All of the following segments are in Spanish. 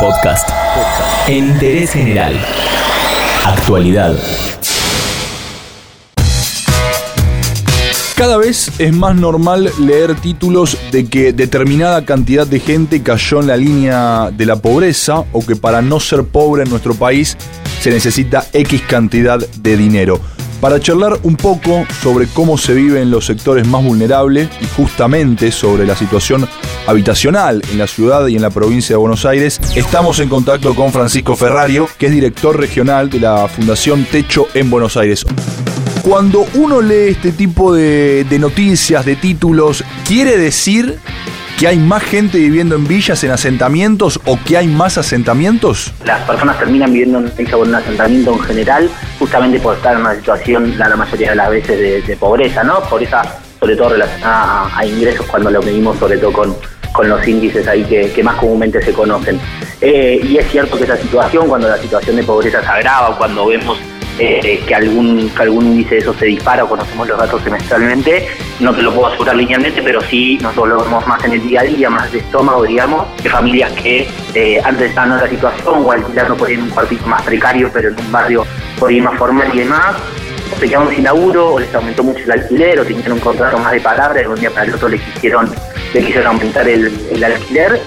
Podcast. Interés general. Actualidad. Cada vez es más normal leer títulos de que determinada cantidad de gente cayó en la línea de la pobreza o que para no ser pobre en nuestro país se necesita X cantidad de dinero. Para charlar un poco sobre cómo se vive en los sectores más vulnerables y justamente sobre la situación habitacional en la ciudad y en la provincia de Buenos Aires, estamos en contacto con Francisco Ferrario, que es director regional de la Fundación Techo en Buenos Aires. Cuando uno lee este tipo de, de noticias, de títulos, quiere decir que hay más gente viviendo en villas, en asentamientos o que hay más asentamientos? Las personas terminan viviendo en un asentamiento en general justamente por estar en una situación la, mayoría de las veces de, pobreza, ¿no? Pobreza sobre todo relacionada a, ingresos cuando lo medimos sobre todo con, con los índices ahí que, más comúnmente se conocen. Eh, y es cierto que esa situación, cuando la situación de pobreza se agrava, cuando vemos que, algún, algún índice de eso se dispara o conocemos los datos semestralmente, no te lo puedo asegurar linealmente, pero sí nosotros lo vemos más en el día a día, más de estómago, digamos, de familias que eh, antes estaban en otra situación o alquilando por ahí en un cuartito más precario, pero en un barrio por ahí más formal y demás, se quedaron sin laburo o les aumentó mucho el alquiler o tenían un contrato más de palabra y de un día para el otro le quisieron, le quisieron aumentar el, el alquiler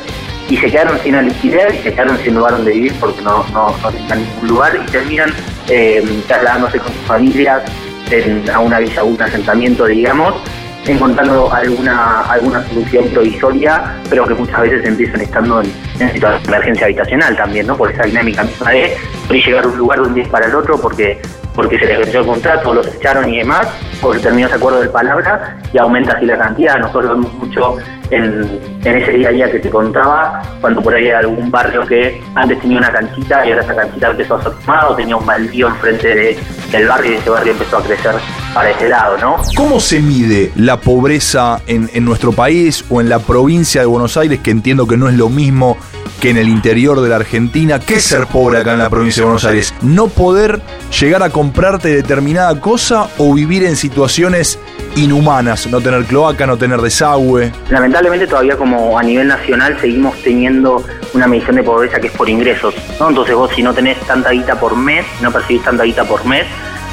y se quedaron sin alquiler y se quedaron sin lugar donde vivir porque no, no, no tenían ningún lugar y terminan eh, trasladándose con sus familias a una villa, un asentamiento, digamos, encontrando alguna alguna solución provisoria, pero que muchas veces empiezan estando en, situación de emergencia habitacional también, ¿no? Por esa dinámica misma de llegar a un lugar de un día para el otro porque porque se les venció el contrato, los echaron y demás, porque terminó ese acuerdo de palabra y aumenta así la cantidad. Nosotros vemos mucho en, ese día a día que te contaba, cuando por ahí hay algún barrio que antes tenía una canchita y ahora esa canchita empezó a ser tomado, tenía un baldío enfrente de, del barrio y ese barrio empezó a crecer para ese lado, ¿no? ¿Cómo se mide la pobreza en, en nuestro país o en la provincia de Buenos Aires, que entiendo que no es lo mismo que en el interior de la Argentina. ¿Qué es ser pobre acá en la provincia de Buenos Aires? ¿No poder llegar a comprarte determinada cosa o vivir en situaciones inhumanas? No tener cloaca, no tener desagüe. Lamentablemente todavía como a nivel nacional seguimos teniendo una medición de pobreza que es por ingresos. ¿no? Entonces vos si no tenés tanta guita por mes, no percibís tanta guita por mes,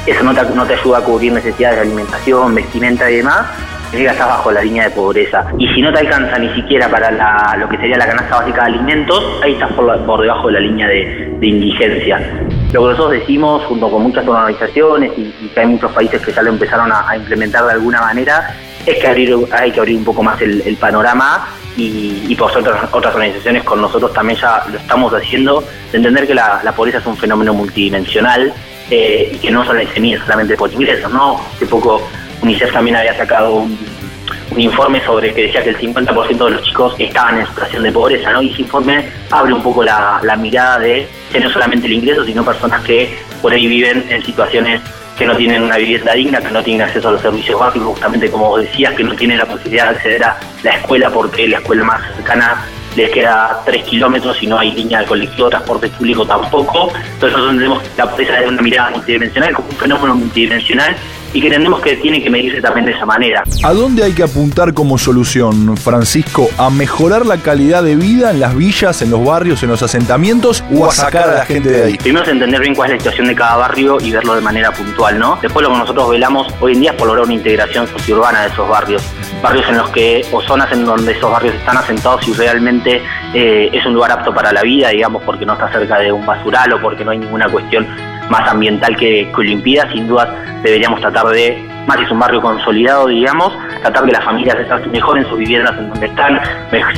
eso no te, ayuda a cubrir necesidades de alimentación, vestimenta y demás llegas abajo la línea de pobreza. Y si no te alcanza ni siquiera para lo que sería la canasta básica de alimentos, ahí estás por, debajo de la línea de, indigencia. Lo que nosotros decimos, junto con muchas organizaciones y, que hay muchos países que ya lo empezaron a, implementar de alguna manera, es que abrir, hay que abrir un poco más el, panorama y, por otras, otras organizaciones con nosotros también ya lo estamos haciendo, de entender que la, pobreza es un fenómeno multidimensional eh, y que no solo se mide solamente por ingresos, ¿no? Hace poco UNICEF también había sacado un, informe sobre que decía que el 50% de los chicos estaban en situación de pobreza, ¿no? Y ese informe abre un poco la, mirada de que no solamente el ingreso, sino personas que por ahí viven en situaciones que no tienen una vivienda digna, que no tienen acceso a los servicios básicos, justamente como decías, que no tienen la posibilidad de acceder a la escuela porque la escuela más cercana les queda 3 kilómetros y no hay línea de colectivo, transporte público tampoco. Entonces nosotros entendemos la pobreza de una mirada multidimensional como un fenómeno multidimensional y que entendemos que tiene que medirse también de esa manera. ¿A dónde hay que apuntar como solución, Francisco? ¿A mejorar la calidad de vida en las villas, en los barrios, en los asentamientos o a sacar a la gente de ahí? Primero es entender bien cuál es la situación de cada barrio y verlo de manera puntual, ¿no? Después lo que nosotros velamos hoy en día es por lograr una integración sociourbana de esos barrios. Barrios en los que, o zonas en donde esos barrios están asentados y realmente eh, es un lugar apto para la vida, digamos, porque no está cerca de un basural o porque no hay ninguna cuestión más ambiental que, que sin duda deberíamos tratar de, más es un barrio consolidado, digamos, tratar que las familias mejoren sus viviendas en donde están,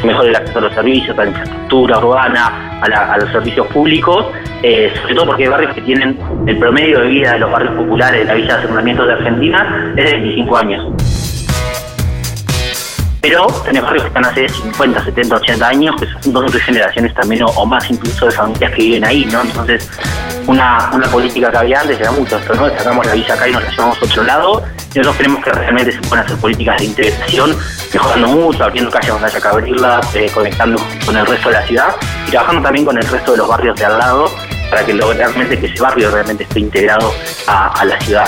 mejore el acceso a los servicios, a la infraestructura urbana, a, los servicios públicos, eh, sobre todo porque hay barrios que tienen el promedio de vida de los barrios populares de la Villa de Asentamientos de Argentina es de 25 años pero barrios que están hace 50, 70, 80 años, que son dos o tres generaciones también, o, más incluso de familias que viven ahí, ¿no? Entonces, una, una política que había antes era mucho esto, ¿no? Sacamos la villa acá y nos la llevamos a otro lado, y nosotros creemos que realmente se pueden hacer políticas de integración, mejorando mucho, abriendo calles donde haya que abrirlas, eh, conectando con el resto de la ciudad, y trabajando también con el resto de los barrios de al lado, para que realmente que ese barrio realmente esté integrado a la ciudad.